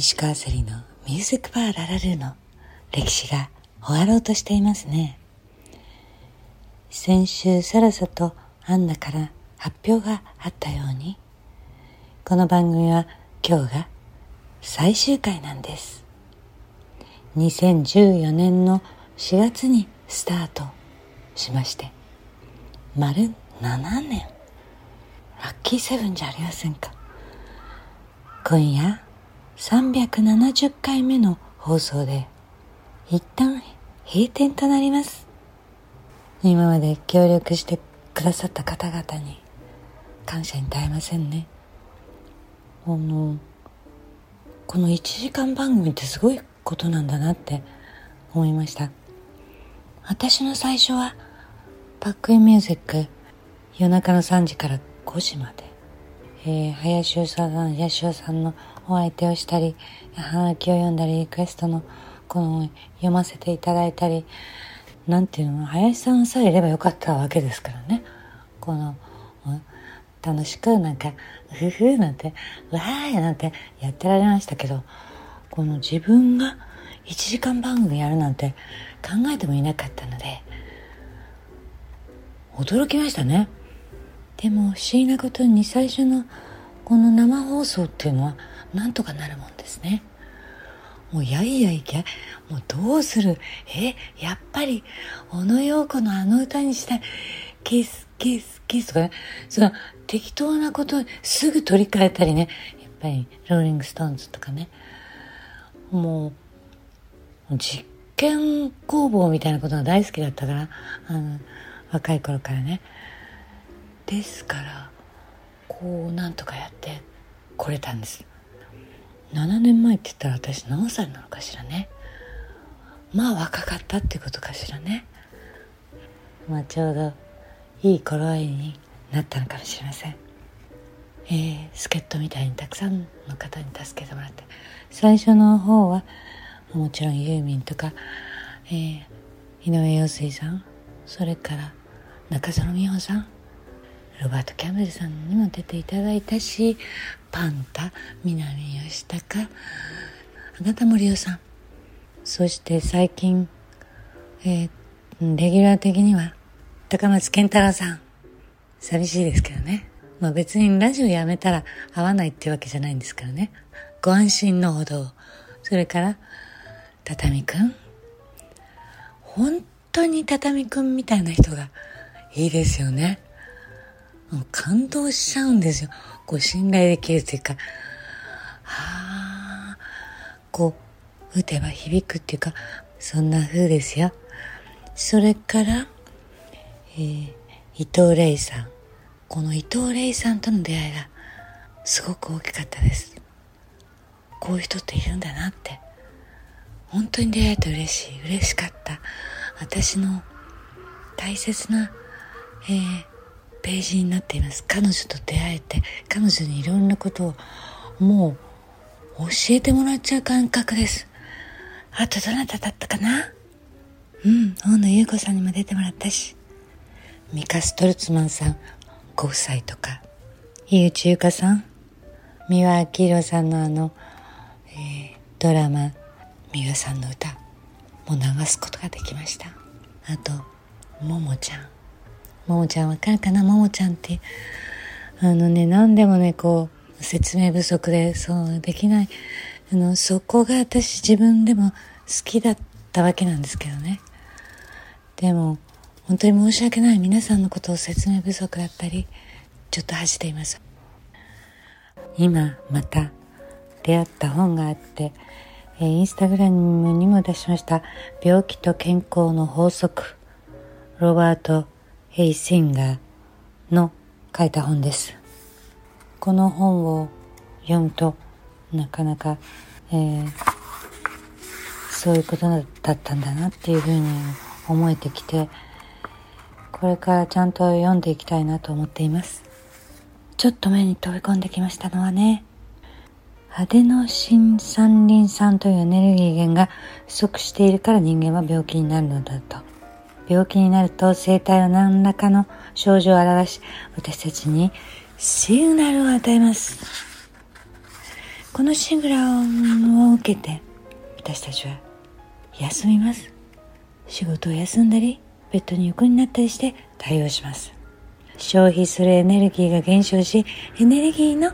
石川せりのミュージックバーララルーの歴史が終わろうとしていますね。先週サラサとアンナから発表があったように、この番組は今日が最終回なんです。2014年の4月にスタートしまして、丸7年。ラッキーセブンじゃありませんか。今夜370回目の放送で一旦閉店となります。今まで協力してくださった方々に感謝に絶えませんね。あの、この1時間番組ってすごいことなんだなって思いました。私の最初はパックインミュージック夜中の3時から5時まで、えー、林さん、八代さんのお相手をしたり、はがきを読んだり、リクエストのこの読ませていただいたり、なんていうの、林さんさえいればよかったわけですからね。この、楽しくなんか、ふふなんて、わーいなんてやってられましたけど、この自分が1時間番組やるなんて考えてもいなかったので、驚きましたね。でも不思議なことに最初のこの生放送っていうのはなんとかなるもんですね。もうやいやいや、もうどうする？え、やっぱり、小野洋子のあの歌にしたい。キス、キス、キスとかね。その適当なことすぐ取り替えたりね。やっぱり、ローリングストーンズとかね。もう、実験工房みたいなことが大好きだったから、あの、若い頃からね。ですからこうなんとかやってこれたんです。7年前って言ったら私何歳なのかしらね。まあ若かったってことかしらね。まあちょうどいい頃合いになったのかもしれません。えー、助っ人みたいにたくさんの方に助けてもらって。最初の方はもちろんユーミンとか、えー、井上陽水さんそれから中園美穂さん。ロバート・キャンベルさんにも出ていただいたしパンタ南吉高あなた森尾さん。そして最近、えー、レギュラー的には高松健太郎さん。寂しいですけどね。まあ別にラジオやめたら会わないってわけじゃないんですからね。ご安心のほど。それから畳くん。本当に畳くんみたいな人がいいですよね。もう感動しちゃうんですよ。こう信頼できるっていうか、はあ、こう、打てば響くっていうか、そんな風ですよ。それから、えー、伊藤玲さん。この伊藤玲さんとの出会いがすごく大きかったです。こういう人っているんだなって。本当に出会えて嬉しい。嬉しかった。私の大切な、えー、ページになっています彼女と出会えて彼女にいろんなことをもう教えてもらっちゃう感覚です。あとどなただったかな？うん大野優子さんにも出てもらったし。ミカ・ストルツマンさんご夫妻とか。井内優香さん。三輪明宏さんのあの、えー、ドラマ。三輪さんの歌。も流すことができました。あとももちゃん。ももちゃんわかるかな？ももちゃんって。あのね、何でもね、こう、説明不足で、そう、できない。あの、そこが私自分でも好きだったわけなんですけどね。でも、本当に申し訳ない皆さんのことを説明不足だったり、ちょっと恥じています。今、また、出会った本があって、えインスタグラムにも出しました、病気と健康の法則、ロバート・ヘイ・シンガーの書いた本です。この本を読むとなかなか、えー、そういうことだったんだなっていうふうに思えてきてこれからちゃんと読んでいきたいなと思っていますちょっと目に飛び込んできましたのはねアデノシン酸リン酸というエネルギー源が不足しているから人間は病気になるのだと病気になると生体は何らかの症状を表し、私たちにシグナルを与えます。このシグラを受けて私たちは休みます。仕事を休んだりベッドに横になったりして対応します。消費するエネルギーが減少しエネルギーの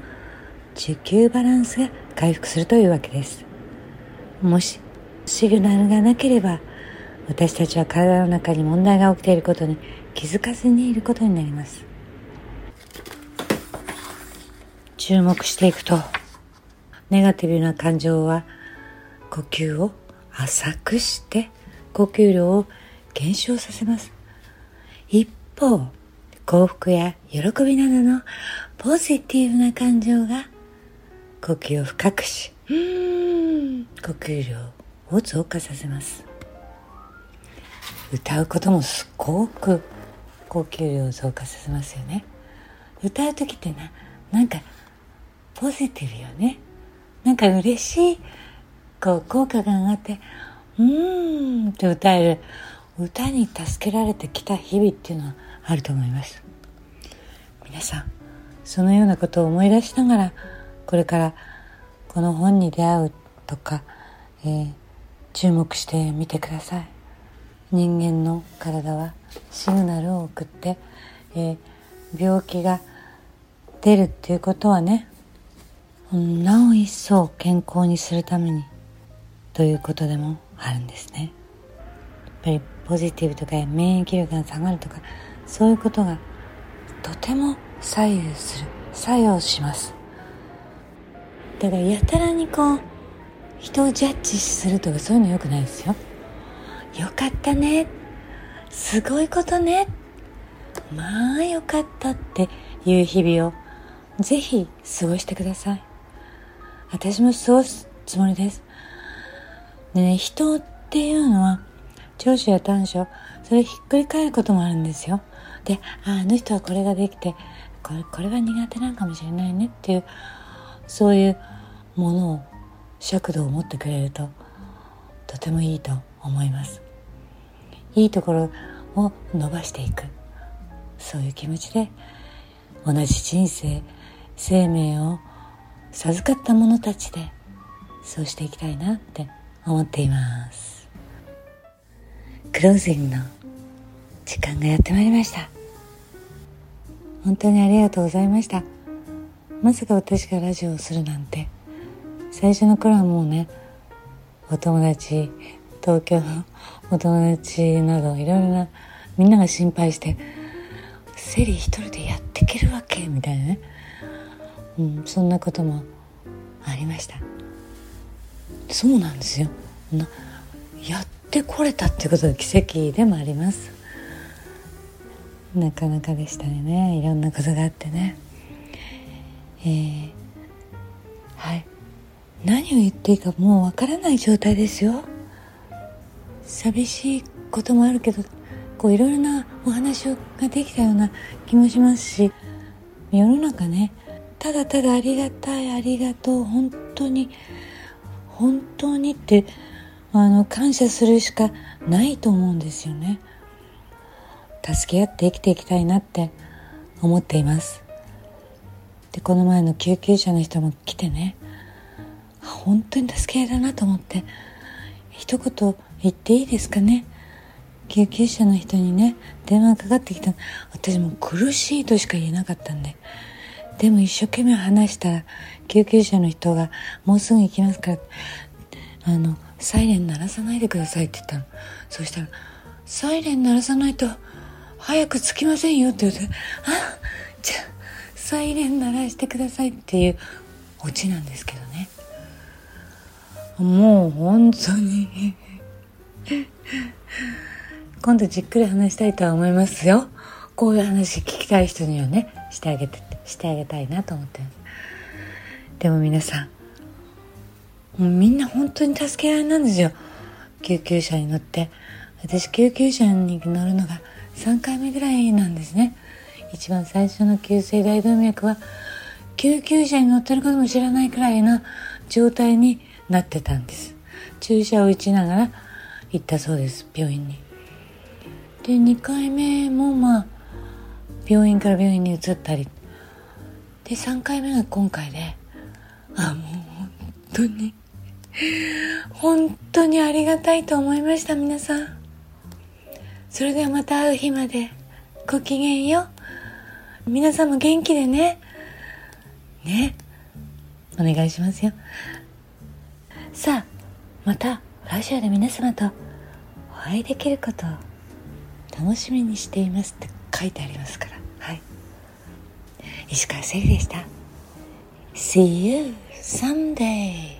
需給バランスが回復するというわけです。もしシグナルがなければ私たちは体の中に問題が起きていることに気づかずにいることになります。注目していくとネガティブな感情は呼吸を浅くして呼吸量を減少させます。一方幸福や喜びなどのポジティブな感情が呼吸を深くし呼吸量を増加させます歌うこともすごく呼吸量を増加させますよね。歌う時ってななんかポジティブよね。なんか嬉しいこう効果が上がってうーんって歌える。歌に助けられてきた日々っていうのはあると思います。皆さんそのようなことを思い出しながらこれからこの本に出会うとか、えー、注目してみてください。人間の体はシグナルを送って、えー、病気が出るっていうことはねなお一層健康にするためにということでもあるんですね。やっぱりポジティブとか免疫力が下がるとかそういうことがとても左右する作用します。だからやたらにこう人をジャッジするとかそういうのよくないですよ。よかったね。すごいことね。まあよかったっていう日々をぜひ過ごしてください。私も過ごすつもりです。でね人っていうのは長所や短所それひっくり返ることもあるんですよ。でああの人はこれができてこれこれは苦手なんかもしれないねっていうそういうものを尺度を持ってくれるととてもいいと思います。いいところを伸ばしていく。そういう気持ちで同じ人生生命を授かった者たちでそうしていきたいなって思っています。クロージングの時間がやってまいりました。本当にありがとうございました。まさか私がラジオをするなんて。最初の頃はもうねお友達東京のお友達などいろいろなみんなが心配してセリ一人でやっていけるわけみたいなね、うん、そんなこともありました。そうなんですよ。やってこれたってことが奇跡でもあります。なかなかでしたね。いろんなことがあってね。えー、はい。何を言っていいかもうわからない状態ですよ。寂しいこともあるけどこういろいろなお話ができたような気もしますし世の中ねただただありがたいありがとう本当に本当にってあの感謝するしかないと思うんですよね。助け合って生きていきたいなって思っています。でこの前の救急車の人も来てね本当に助け合いだなと思って一言言っていいですかね？救急車の人にね電話かかってきた私も苦しいとしか言えなかったんで。でも一生懸命話したら救急車の人がもうすぐ行きますからあのサイレン鳴らさないでくださいって言ったの。そしたらサイレン鳴らさないと早く着きませんよって言うてあじゃあサイレン鳴らしてくださいっていうオチなんですけどね。もう本当に。今度じっくり話したいとは思いますよ。こういう話聞きたい人にはねしてあげてしてあげたいなと思ってます。でも皆さんもうみんな本当に助け合いなんですよ。救急車に乗って。私救急車に乗るのが3回目ぐらいなんですね。一番最初の急性大動脈は救急車に乗ってることも知らないくらいな状態になってたんです。注射を打ちながら行ったそうです病院に。で2回目もまあ病院から病院に移ったり。で3回目が今回で。あもう本当に。本当にありがたいと思いました皆さん。それではまた会う日までごきげんよう。皆さんも元気でね。ね。お願いしますよ。さあまた。ラジオで皆様とお会いできることを楽しみにしていますって書いてありますから。はい。石川せりでした。See you someday